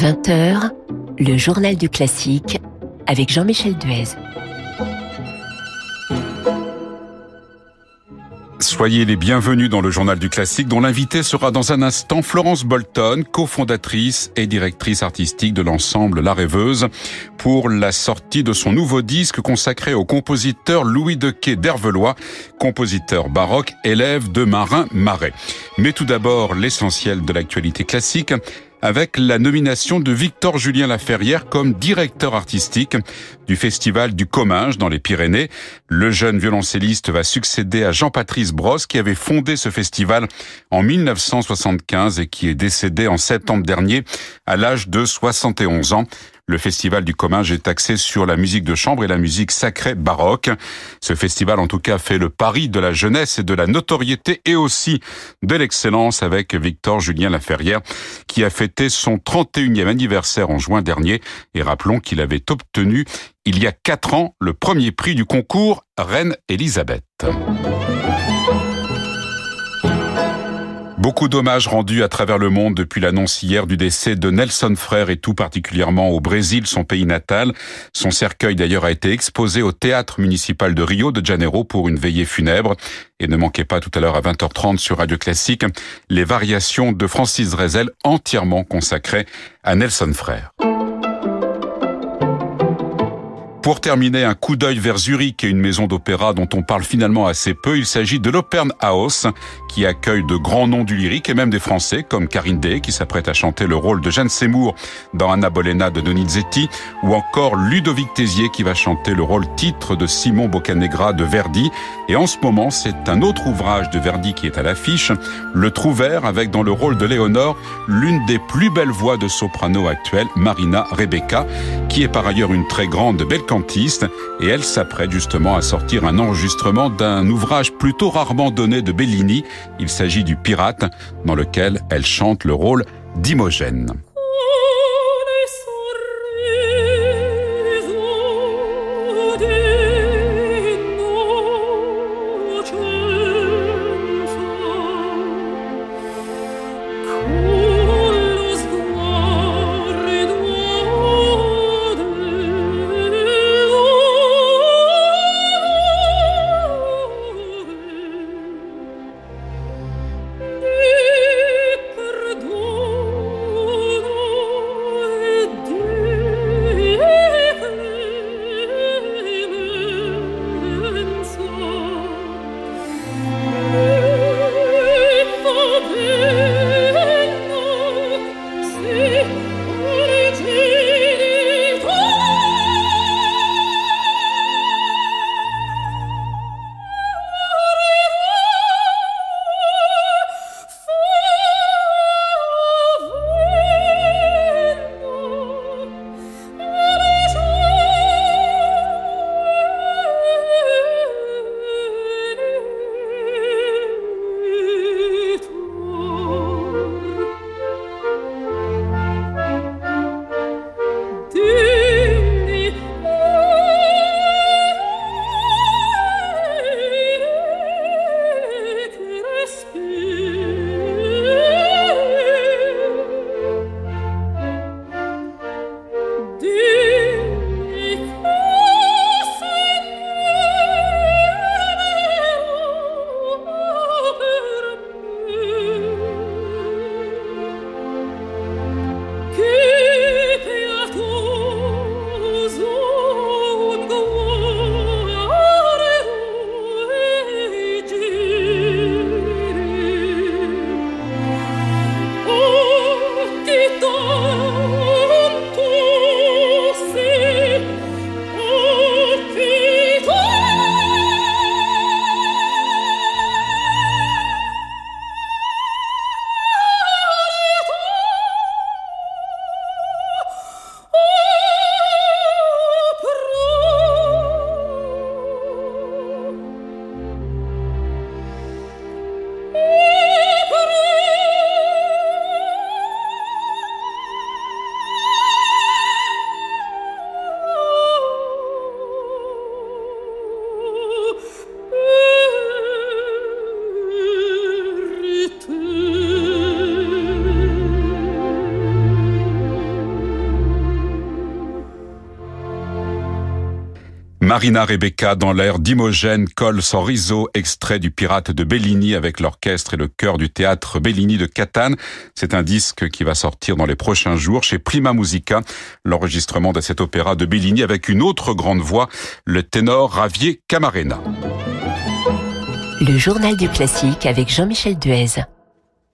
20h, le journal du classique avec Jean-Michel Duez. Soyez les bienvenus dans le journal du classique dont l'invité sera dans un instant Florence Bolton, cofondatrice et directrice artistique de l'ensemble La Rêveuse pour la sortie de son nouveau disque consacré au compositeur Louis de Quay d'Hervelois, compositeur baroque, élève de Marin Marais. Mais tout d'abord l'essentiel de l'actualité classique avec la nomination de Victor Julien Laferrière comme directeur artistique du Festival du Comminges dans les Pyrénées. Le jeune violoncelliste va succéder à Jean-Patrice Brosse qui avait fondé ce festival en 1975 et qui est décédé en septembre dernier à l'âge de 71 ans. Le festival du Comminges est axé sur la musique de chambre et la musique sacrée baroque. Ce festival, en tout cas, fait le pari de la jeunesse et de la notoriété et aussi de l'excellence avec Victor Julien Laferrière, qui a fêté son 31e anniversaire en juin dernier. Et rappelons qu'il avait obtenu, il y a quatre ans, le premier prix du concours Reine Elisabeth. Beaucoup d'hommages rendus à travers le monde depuis l'annonce hier du décès de Nelson Frère et tout particulièrement au Brésil, son pays natal. Son cercueil d'ailleurs a été exposé au théâtre municipal de Rio de Janeiro pour une veillée funèbre. Et ne manquez pas tout à l'heure à 20h30 sur Radio Classique les variations de Francis Drezel entièrement consacrées à Nelson Frère. Pour terminer, un coup d'œil vers Zurich et une maison d'opéra dont on parle finalement assez peu. Il s'agit de l'Opern House, qui accueille de grands noms du lyrique et même des Français, comme Karine Day, qui s'apprête à chanter le rôle de Jeanne Seymour dans Anna Bolena de Donizetti, ou encore Ludovic Tézier, qui va chanter le rôle titre de Simon Boccanegra de Verdi. Et en ce moment, c'est un autre ouvrage de Verdi qui est à l'affiche, Le Trouvert, avec dans le rôle de Léonore, l'une des plus belles voix de soprano actuelles, Marina Rebecca, qui est par ailleurs une très grande belle et elle s'apprête justement à sortir un enregistrement d'un ouvrage plutôt rarement donné de Bellini. Il s'agit du Pirate, dans lequel elle chante le rôle d'Imogène. Marina Rebecca dans l'air d'Imogène Col Sorriso, extrait du Pirate de Bellini avec l'orchestre et le chœur du théâtre Bellini de Catane. C'est un disque qui va sortir dans les prochains jours chez Prima Musica, l'enregistrement de cet opéra de Bellini avec une autre grande voix, le ténor Ravier Camarena. Le journal du classique avec Jean-Michel Duez.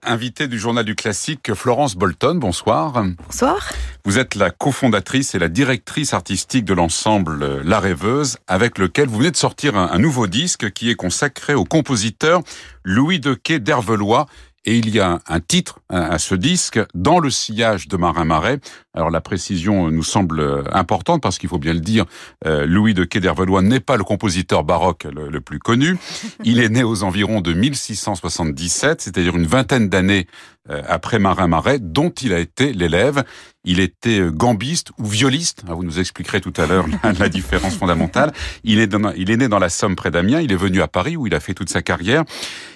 Invité du journal du classique, Florence Bolton, bonsoir. Bonsoir. Vous êtes la cofondatrice et la directrice artistique de l'ensemble La Rêveuse, avec lequel vous venez de sortir un, nouveau disque qui est consacré au compositeur Louis Dequet d'Hervelois, et il y a un titre à ce disque, Dans le sillage de Marin Marais. Alors la précision nous semble importante parce qu'il faut bien le dire, euh, Louis de Quai d'Hervelois n'est pas le compositeur baroque le, plus connu. Il est né aux environs de 1677, c'est-à-dire une vingtaine d'années euh, après Marin Marais, dont il a été l'élève. Il était euh, gambiste ou violiste. Ah, vous nous expliquerez tout à l'heure la, différence fondamentale. Il est, il est né dans la Somme près d'Amiens. Il est venu à Paris où il a fait toute sa carrière.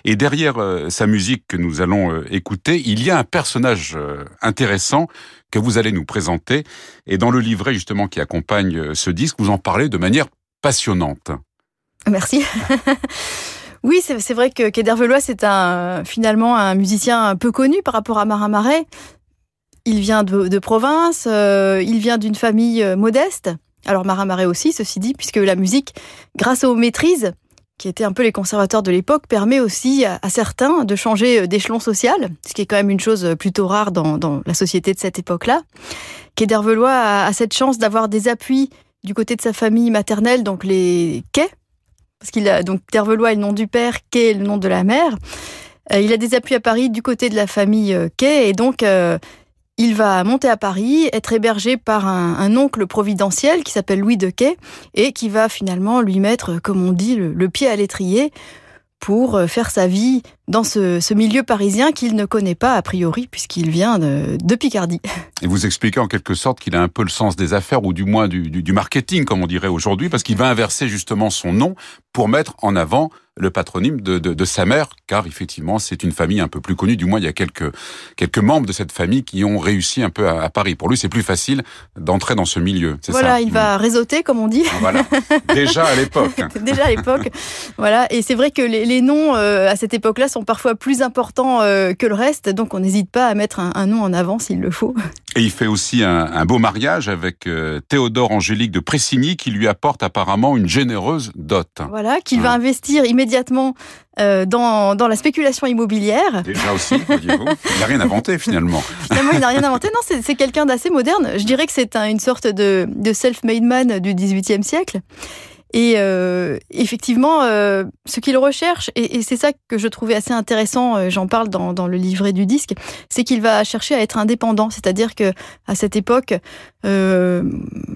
Et derrière euh, sa musique que nous allons écouter, il y a un personnage intéressant que vous allez nous présenter. Et dans le livret justement qui accompagne ce disque, vous en parlez de manière passionnante. Merci. Oui, c'est vrai que Kedervelois, c'est un, finalement un musicien peu connu par rapport à Marin Marais. Il vient de, province, euh, il vient d'une famille euh, modeste. Alors Marin Marais aussi, ceci dit, puisque la musique, grâce aux maîtrises, qui étaient un peu les conservateurs de l'époque, permet aussi à, certains de changer euh, d'échelon social, ce qui est quand même une chose plutôt rare dans, la société de cette époque-là. Kedervelois a, a cette chance d'avoir des appuis du côté de sa famille maternelle, donc les quais, parce qu'il a donc Tervelois est le nom du père, Quai est le nom de la mère. Euh, il a des appuis à Paris du côté de la famille euh, Quai et donc euh, il va monter à Paris, être hébergé par un, oncle providentiel qui s'appelle Louis de Quai et qui va finalement lui mettre, comme on dit, le pied à l'étrier pour euh, faire sa vie dans ce, milieu parisien qu'il ne connaît pas a priori puisqu'il vient de, Picardie. Et vous expliquez en quelque sorte qu'il a un peu le sens des affaires ou du moins du, du marketing comme on dirait aujourd'hui parce qu'il va inverser justement son nom pour mettre en avant le patronyme de, de, de, sa mère, car effectivement c'est une famille un peu plus connue. Du moins il y a quelques quelques membres de cette famille qui ont réussi un peu à, Paris. Pour lui c'est plus facile d'entrer dans ce milieu. Voilà, il va mm. réseauter comme on dit. Ah, voilà. Déjà à l'époque. Déjà à l'époque. voilà. Et c'est vrai que les, les noms euh, à cette époque-là sont parfois plus importants euh, que le reste, donc on n'hésite pas à mettre un, un, nom en avant s'il le faut. Et il fait aussi un, un beau mariage avec euh, Théodore Angélique de Pressigny qui lui apporte apparemment une généreuse dot. Voilà, qu'il va investir immédiatement immédiatement euh, dans, dans, la spéculation immobilière. Déjà aussi, voyez-vous. Il n'a rien inventé finalement. Finalement, il n'a rien inventé. Non, c'est quelqu'un d'assez moderne. Je dirais que c'est une sorte de, de self-made man du XVIIIe siècle. Et euh, effectivement, euh, ce qu'il recherche, et, c'est ça que je trouvais assez intéressant, euh, j'en parle dans, dans, le livret du disque, c'est qu'il va chercher à être indépendant. C'est-à-dire que à cette époque, euh,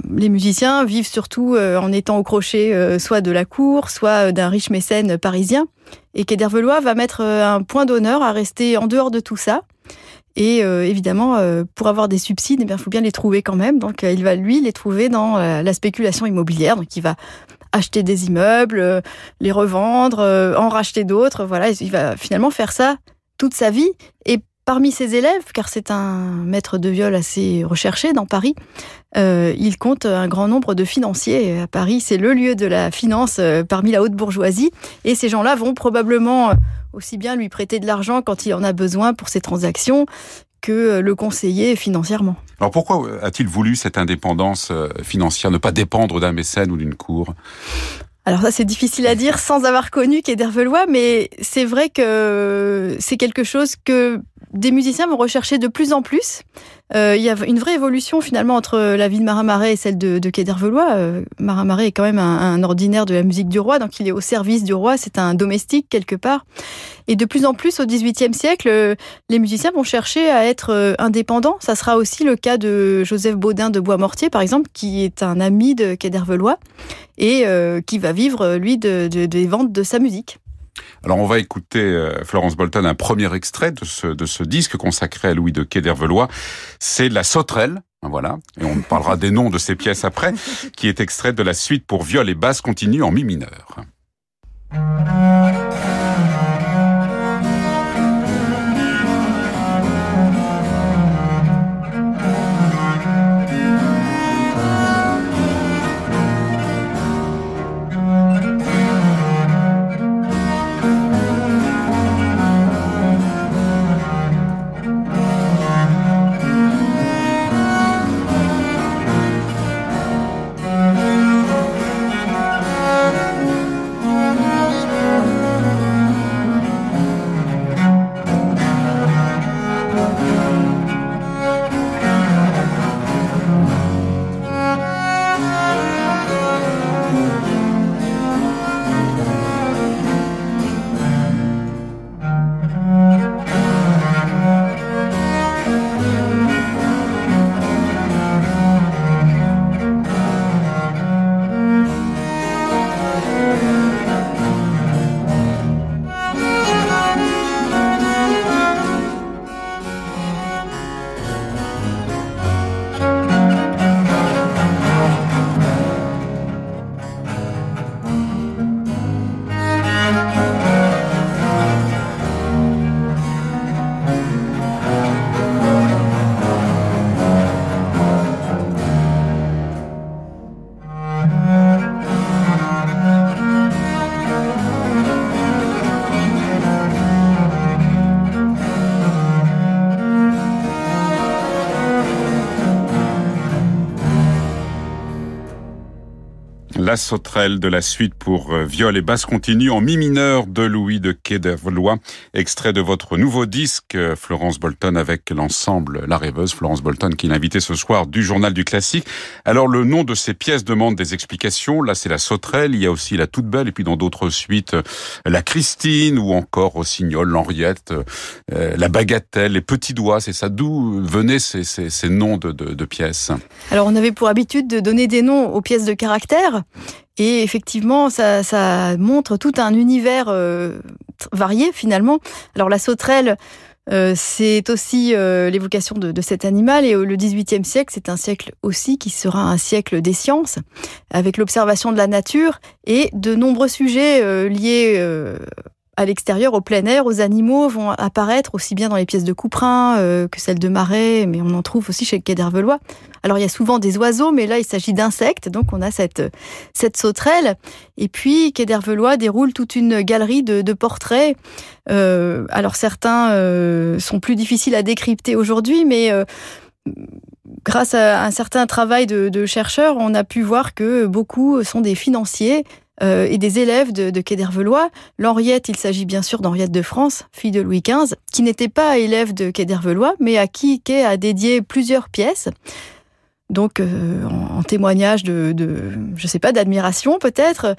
les musiciens vivent surtout en étant au crochet soit de la cour, soit d'un riche mécène parisien. Et Kedervelois va mettre un point d'honneur à rester en dehors de tout ça. Et évidemment, pour avoir des subsides, eh il faut bien les trouver quand même. Donc, il va lui les trouver dans la spéculation immobilière. Donc, il va acheter des immeubles, euh, les revendre, euh, en racheter d'autres. Voilà, il va finalement faire ça toute sa vie. Et parmi ses élèves, car c'est un maître de viol assez recherché dans Paris, euh, il compte un grand nombre de financiers. À Paris, c'est le lieu de la finance parmi la haute bourgeoisie. Et ces gens-là vont probablement aussi bien lui prêter de l'argent quand il en a besoin pour ses transactions que le conseiller financièrement. Alors pourquoi a-t-il voulu cette indépendance euh, financière, ne pas dépendre d'un mécène ou d'une cour? Alors ça c'est difficile à dire sans avoir connu Kedervelois, mais c'est vrai que c'est quelque chose que des musiciens vont rechercher de plus en plus. Euh, il y a une vraie évolution finalement entre la vie de Marin Marais et celle de, de Quai d'Hervelois. Euh, Marais est quand même un, ordinaire de la musique du roi, donc il est au service du roi, c'est un domestique quelque part. Et de plus en plus au XVIIIe siècle, euh, les musiciens vont chercher à être euh, indépendants. Ça sera aussi le cas de Joseph Baudin de Bois-Mortier, par exemple, qui est un ami de Quai d'Hervelois et qui va vivre, lui, de, des ventes de sa musique. Alors on va écouter euh, Florence Bolton un premier extrait de ce, de ce disque consacré à Louis de Quai d'Hervelois. C'est La Sauterelle, voilà, et on parlera des noms de ces pièces après, qui est extrait de la suite pour viol et basse continue en mi mineur. La sauterelle de la suite pour euh, viol et basse continue en mi mineur de Louis de Quai-d'Ervelois, extrait de votre nouveau disque euh, Florence Bolton avec l'ensemble La Rêveuse, Florence Bolton qui l'invitait ce soir du journal du classique. Alors le nom de ces pièces demande des explications. Là c'est la sauterelle, il y a aussi la toute belle et puis dans d'autres suites euh, la Christine ou encore Rossignol, l'Henriette, la Bagatelle, les petits doigts. C'est ça d'où venaient ces, ces, ces noms de pièces? Alors on avait pour habitude de donner des noms aux pièces de caractère. Et effectivement, ça, montre tout un univers euh, varié finalement. Alors la sauterelle, euh, c'est aussi euh, l'évocation de, cet animal. Et le XVIIIe siècle, c'est un siècle aussi qui sera un siècle des sciences, avec l'observation de la nature et de nombreux sujets liés à l'extérieur, au plein air, aux animaux vont apparaître aussi bien dans les pièces de Couperin euh, que celles de Marais, mais on en trouve aussi chez d'Hervelois. Alors il y a souvent des oiseaux, mais là il s'agit d'insectes, donc on a cette, cette sauterelle. Et puis Quai déroule toute une galerie de, portraits. Euh, alors certains euh, sont plus difficiles à décrypter aujourd'hui, mais grâce à un certain travail de, de chercheurs, on a pu voir que beaucoup sont des financiers euh, et des élèves de, de Quai d'Hervelois. L'Henriette, il s'agit bien sûr d'Henriette de France, fille de Louis XV, qui n'était pas élève de Quai d'Hervelois, mais à qui Quai a dédié plusieurs pièces. Donc, euh, en, témoignage de, de je sais pas, d'admiration peut-être.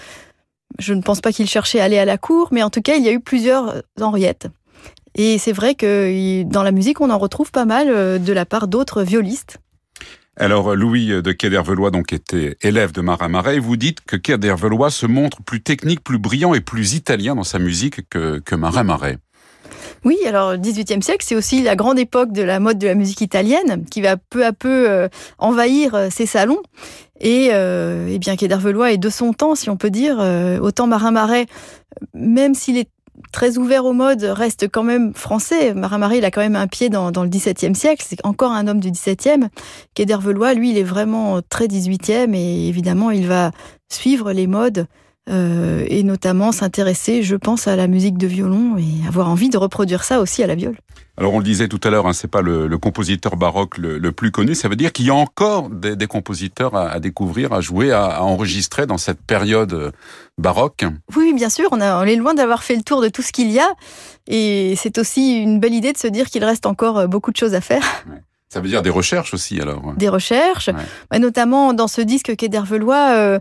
Je ne pense pas qu'il cherchait à aller à la cour, mais en tout cas, il y a eu plusieurs Henriettes. Et c'est vrai que dans la musique, on en retrouve pas mal euh, de la part d'autres violistes. Alors, Louis de Quai-d'Hervelois donc était élève de Marin Marais. Vous dites que Quai-d'Hervelois se montre plus technique, plus brillant et plus italien dans sa musique que, que Marin Marais. Oui, alors le XVIIIe siècle, c'est aussi la grande époque de la mode de la musique italienne qui va peu à peu euh, envahir euh, ces salons. Et, euh, et bien Quai d'Hervelois est de son temps, si on peut dire. Euh, autant Marin Marais, même s'il est très ouvert aux modes, reste quand même français. Marin Marais, il a quand même un pied dans, dans le XVIIe siècle. C'est encore un homme du XVIIe. Quai d'Hervelois, lui, il est vraiment très XVIIIe et évidemment, il va suivre les modes euh, et notamment s'intéresser, je pense, à la musique de violon et avoir envie de reproduire ça aussi à la viole. Alors on le disait tout à l'heure, hein, c'est pas le, le, compositeur baroque le, le, plus connu. Ça veut dire qu'il y a encore des, des compositeurs à, à, découvrir, à jouer, à, à, enregistrer dans cette période euh, baroque. Oui, bien sûr. On, a, on est loin d'avoir fait le tour de tout ce qu'il y a, et c'est aussi une belle idée de se dire qu'il reste encore euh, beaucoup de choses à faire. Ouais. Ça veut dire des recherches aussi, alors. Des recherches, ouais. bah, notamment dans ce disque Quai d'Hervelois. Euh,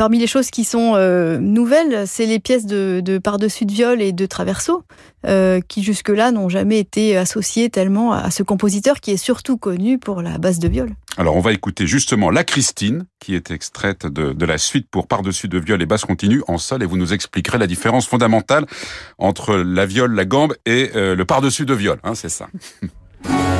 Parmi les choses qui sont euh, nouvelles, c'est les pièces de, de par-dessus de viol et de traverso, euh, qui jusque-là n'ont jamais été associées tellement à ce compositeur qui est surtout connu pour la basse de viol. Alors on va écouter justement La Christine, qui est extraite de, de la suite pour par-dessus de viol et basse continue en sol, et vous nous expliquerez la différence fondamentale entre la viole, la gambe et euh, le par-dessus de viol, hein, c'est ça.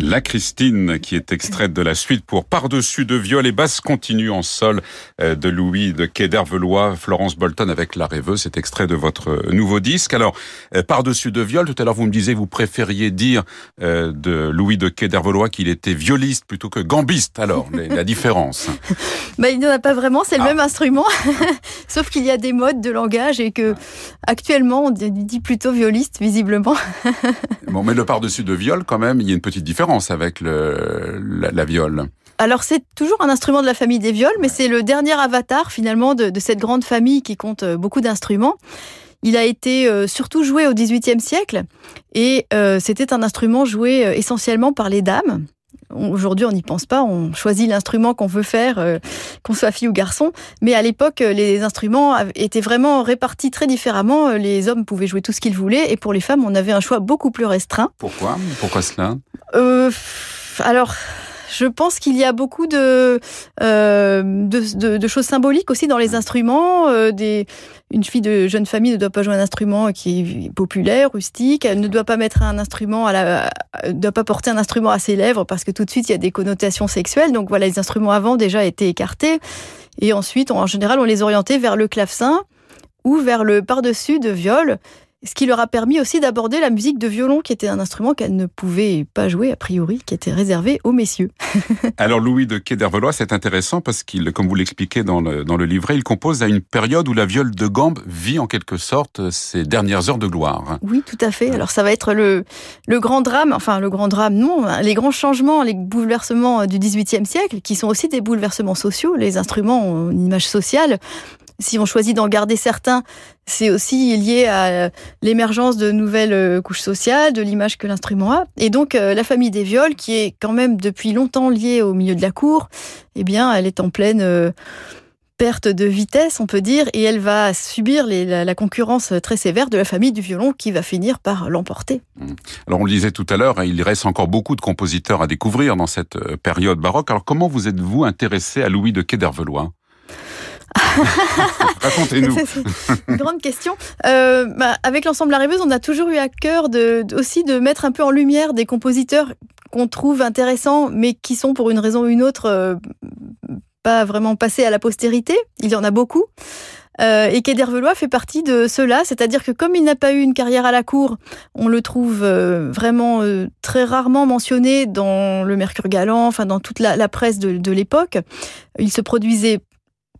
La Christine, qui est extraite de la suite pour Par-dessus de viol et basse continue en sol euh, de Louis de Quai d'Hervelois, Florence Bolton avec La Rêveuse, c'est extrait de votre nouveau disque. Alors, euh, Par-dessus de viol, tout à l'heure vous me disiez, vous préfériez dire euh, de Louis de Quai d'Hervelois qu'il était violiste plutôt que gambiste. Alors, la différence bah, Il n'y en a pas vraiment, c'est le ah. même instrument, sauf qu'il y a des modes de langage et que actuellement on dit plutôt violiste, visiblement. bon, mais le Par-dessus de viol, quand même, il y a une petite différence avec le, la, viole alors c'est toujours un instrument de la famille des viols, mais c'est le dernier avatar finalement de, cette grande famille qui compte euh, beaucoup d'instruments. Il a été euh, surtout joué au XVIIIe siècle et euh, c'était un instrument joué essentiellement par les dames. Aujourd'hui, on n'y pense pas, on choisit l'instrument qu'on veut faire, qu'on soit fille ou garçon. Mais à l'époque, les instruments étaient vraiment répartis très différemment. Les hommes pouvaient jouer tout ce qu'ils voulaient, et pour les femmes, on avait un choix beaucoup plus restreint. Pourquoi? Pourquoi cela? Euh, Alors, je pense qu'il y a beaucoup de, euh, de, choses symboliques aussi dans les instruments. Euh, des, une fille de jeune famille ne doit pas jouer un instrument qui est populaire, rustique. Elle ne doit pas mettre un instrument à la, ne doit pas porter un instrument à ses lèvres parce que tout de suite il y a des connotations sexuelles. Donc voilà, les instruments avant déjà étaient écartés. Et ensuite, en général, on les orientait vers le clavecin ou vers le par-dessus de viol ce qui leur a permis aussi d'aborder la musique de violon, qui était un instrument qu'elles ne pouvaient pas jouer a priori, qui était réservé aux messieurs. Alors Louis de Quai d'Hervelois, c'est intéressant parce qu'il, comme vous l'expliquez dans le, dans le livret, il compose à une période où la viole de gambe vit en quelque sorte ses dernières heures de gloire. Oui, tout à fait. Alors ça va être le, le grand drame, enfin le grand drame, non, les grands changements, les bouleversements du XVIIIe siècle, qui sont aussi des bouleversements sociaux. Les instruments ont une image sociale si on choisit d'en garder certains, c'est aussi lié à l'émergence de nouvelles euh, couches sociales, de l'image que l'instrument a. Et donc, euh, la famille des viols, qui est quand même depuis longtemps liée au milieu de la cour, eh bien, elle est en pleine euh, perte de vitesse, on peut dire, et elle va subir la, concurrence très sévère de la famille du violon qui va finir par l'emporter. Mmh. Alors on le disait tout à l'heure, hein, il reste encore beaucoup de compositeurs à découvrir dans cette période baroque. Alors comment vous êtes-vous intéressé à Louis de Quai Racontez-nous. grande question. Euh, bah, avec l'ensemble La Rêveuse, on a toujours eu à cœur aussi de mettre un peu en lumière des compositeurs qu'on trouve intéressants, mais qui sont pour une raison ou une autre euh, pas vraiment passés à la postérité. Il y en a beaucoup. Euh, et Quai fait partie de ceux-là, c'est-à-dire que comme il n'a pas eu une carrière à la cour, on le trouve euh, vraiment très rarement mentionné dans le Mercure Galant, enfin dans toute la, presse de l'époque. Il se produisait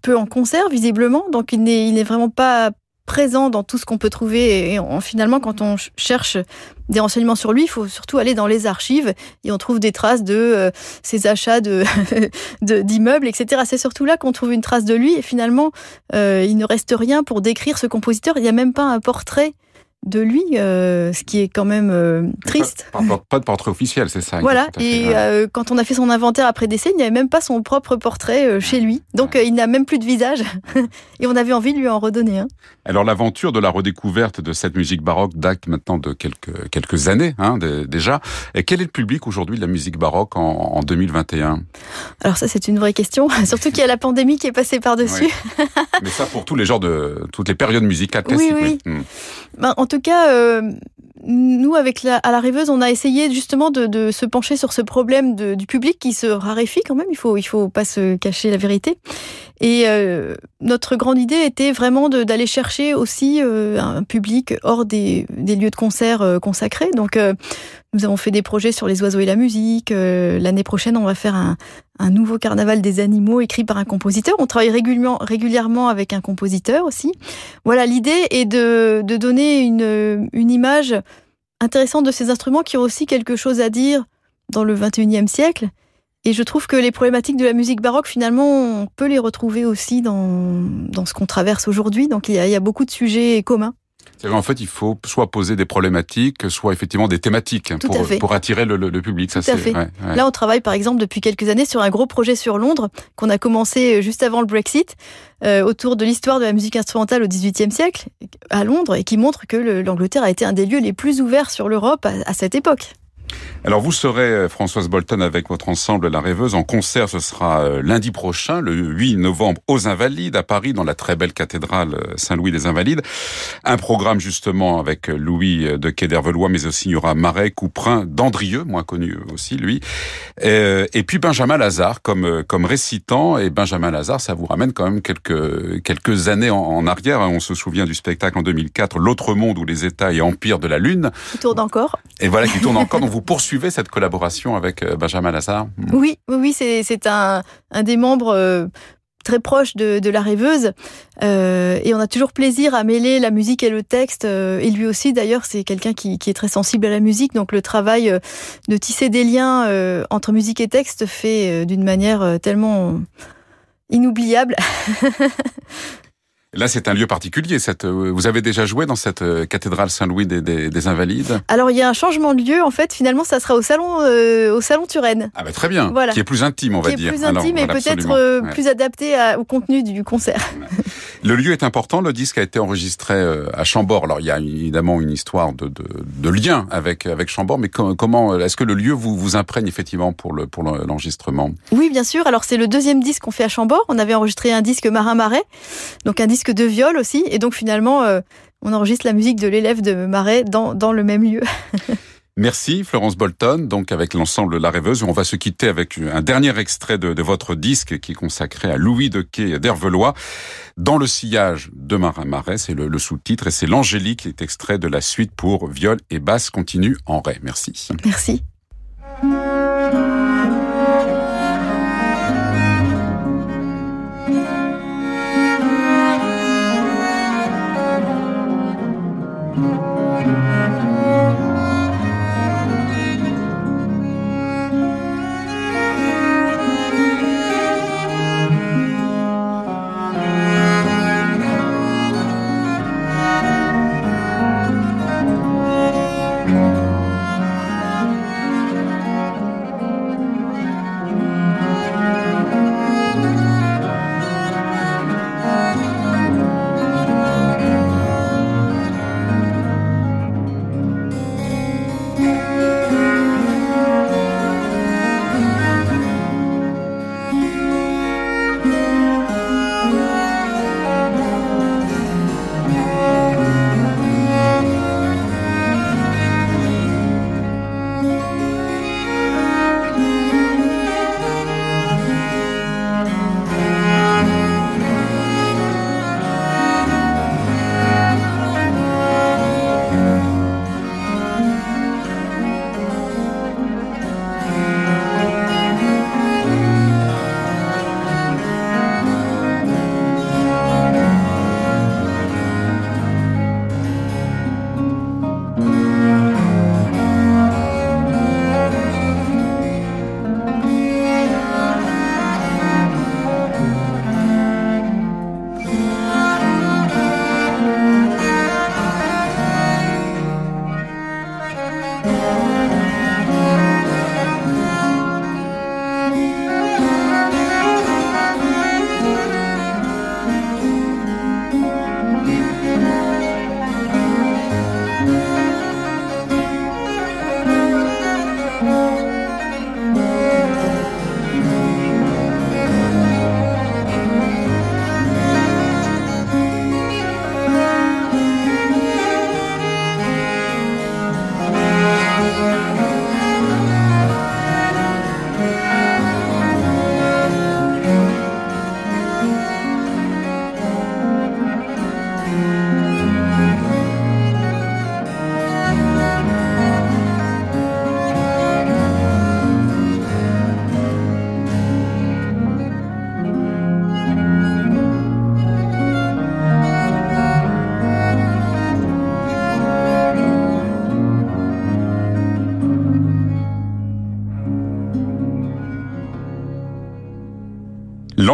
peu en concert visiblement, donc il n'est vraiment pas présent dans tout ce qu'on peut trouver. Et finalement, quand on cherche des renseignements sur lui, il faut surtout aller dans les archives et on trouve des traces de euh, ses achats de d'immeubles, etc. C'est surtout là qu'on trouve une trace de lui. Et finalement, euh, il ne reste rien pour décrire ce compositeur. Il n'y a même pas un portrait de lui, euh, ce qui est quand même euh, triste. Pas, de portrait officiel, c'est ça. Voilà, et euh, quand on a fait son inventaire après décès, il n'y avait même pas son propre portrait chez lui. Donc il n'a même plus de visage. et on avait envie de lui en redonner un. Alors l'aventure de la redécouverte de cette musique baroque date maintenant de quelques, quelques années hein, déjà. Et quel est le public aujourd'hui de la musique baroque en, 2021 Alors ça c'est une vraie question, surtout qu'il y a la pandémie qui est passée par-dessus. Mais ça pour tous les genres de... toutes les périodes musicales classiques. Oui, oui. Hmm. Ben, en tout cas, euh, nous, avec la, à la rêveuse, on a essayé justement de, se pencher sur ce problème du public qui se raréfie quand même. Il faut, il faut pas se cacher la vérité. Et euh, notre grande idée était vraiment d'aller chercher aussi euh, un public hors des, lieux de concert euh, consacrés. Donc, nous avons fait des projets sur les oiseaux et la musique. L'année prochaine, on va faire un, nouveau carnaval des animaux écrit par un compositeur. On travaille régulièrement, avec un compositeur aussi. Voilà, l'idée est de, de donner une, une image intéressante de ces instruments qui ont aussi quelque chose à dire dans le 21e siècle et je trouve que les problématiques de la musique baroque, finalement, on peut les retrouver aussi dans, dans ce qu'on traverse aujourd'hui. Donc il y, a, il y, a, beaucoup de sujets communs. En fait, il faut soit poser des problématiques, soit effectivement des thématiques pour, pour, attirer le, le, public. Ça, Tout à fait. Là, on travaille par exemple depuis quelques années sur un gros projet sur Londres qu'on a commencé juste avant le Brexit, euh, autour de l'histoire de la musique instrumentale au XVIIIe siècle à Londres et qui montre que l'Angleterre a été un des lieux les plus ouverts sur l'Europe à, à cette époque. Alors vous serez, euh, Françoise Bolton, avec votre ensemble La Rêveuse, en concert, ce sera euh, lundi prochain, le 8 novembre, aux Invalides, à Paris, dans la très belle cathédrale euh, Saint-Louis des Invalides. Un programme justement avec Louis de Quai mais aussi il y aura Marais, Couperin, Dandrieux, moins connu aussi, lui. Et, puis Benjamin Lazare comme, comme récitant. Et Benjamin Lazare, ça vous ramène quand même quelques, quelques années en, arrière. On se souvient du spectacle en 2004, L'autre monde ou les États et empires de la Lune. Qui tourne encore. Et voilà, qui tourne encore. Donc vous poursuivez suivez cette collaboration avec euh, Benjamin Lazare Oui, oui, c'est un, des membres euh, très proche de, la rêveuse. Euh, et on a toujours plaisir à mêler la musique et le texte. et lui aussi, d'ailleurs, c'est quelqu'un qui, est très sensible à la musique. Donc le travail de tisser des liens entre musique et texte fait d'une manière tellement inoubliable. Là, c'est un lieu particulier. Cette, euh, vous avez déjà joué dans cette euh, cathédrale Saint-Louis des, Invalides Alors, il y a un changement de lieu. En fait, finalement, ça sera au salon, euh, au salon Turenne. Ah, bah, très bien. Voilà. Qui est plus intime, on va dire. Qui est plus intime et peut-être plus adapté au contenu du concert. Le lieu est important. Le disque a été enregistré à Chambord. Alors, il y a évidemment une histoire de, de, lien avec avec Chambord, mais comment est-ce que le lieu vous vous imprègne effectivement pour le pour l'enregistrement? Oui, bien sûr. Alors, c'est le deuxième disque qu'on fait à Chambord. On avait enregistré un disque Marin Marais, donc un disque de viol aussi. Et donc finalement, euh, on enregistre la musique de l'élève de Marais dans, dans le même lieu. Merci Florence Bolton, donc avec l'ensemble La Rêveuse. On va se quitter avec un dernier extrait de, votre disque qui est consacré à Louis de Quai d'Hervelois. Dans le sillage de Marin Marais, c'est le, sous-titre et c'est l'Angélique qui est extrait de la suite pour viol et basse continue en Ré. Merci. Merci.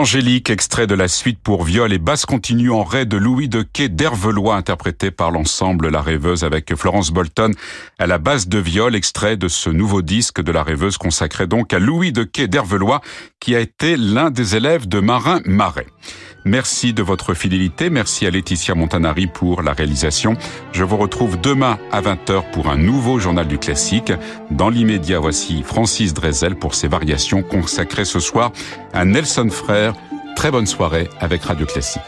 Angélique, extrait de la suite pour viol et basse continue en ré de Louis de Quai d'Hervelois, interprété par l'ensemble La Rêveuse avec Florence Bolton à la base de viol, extrait de ce nouveau disque de La Rêveuse consacré donc à Louis de Quai d'Hervelois, qui a été l'un des élèves de Marin Marais. Merci de votre fidélité. Merci à Laetitia Montanari pour la réalisation. Je vous retrouve demain à 20h pour un nouveau journal du classique. Dans l'immédiat, voici Francis Drezel pour ses variations consacrées ce soir à Nelson Frère. Très bonne soirée avec Radio Classique.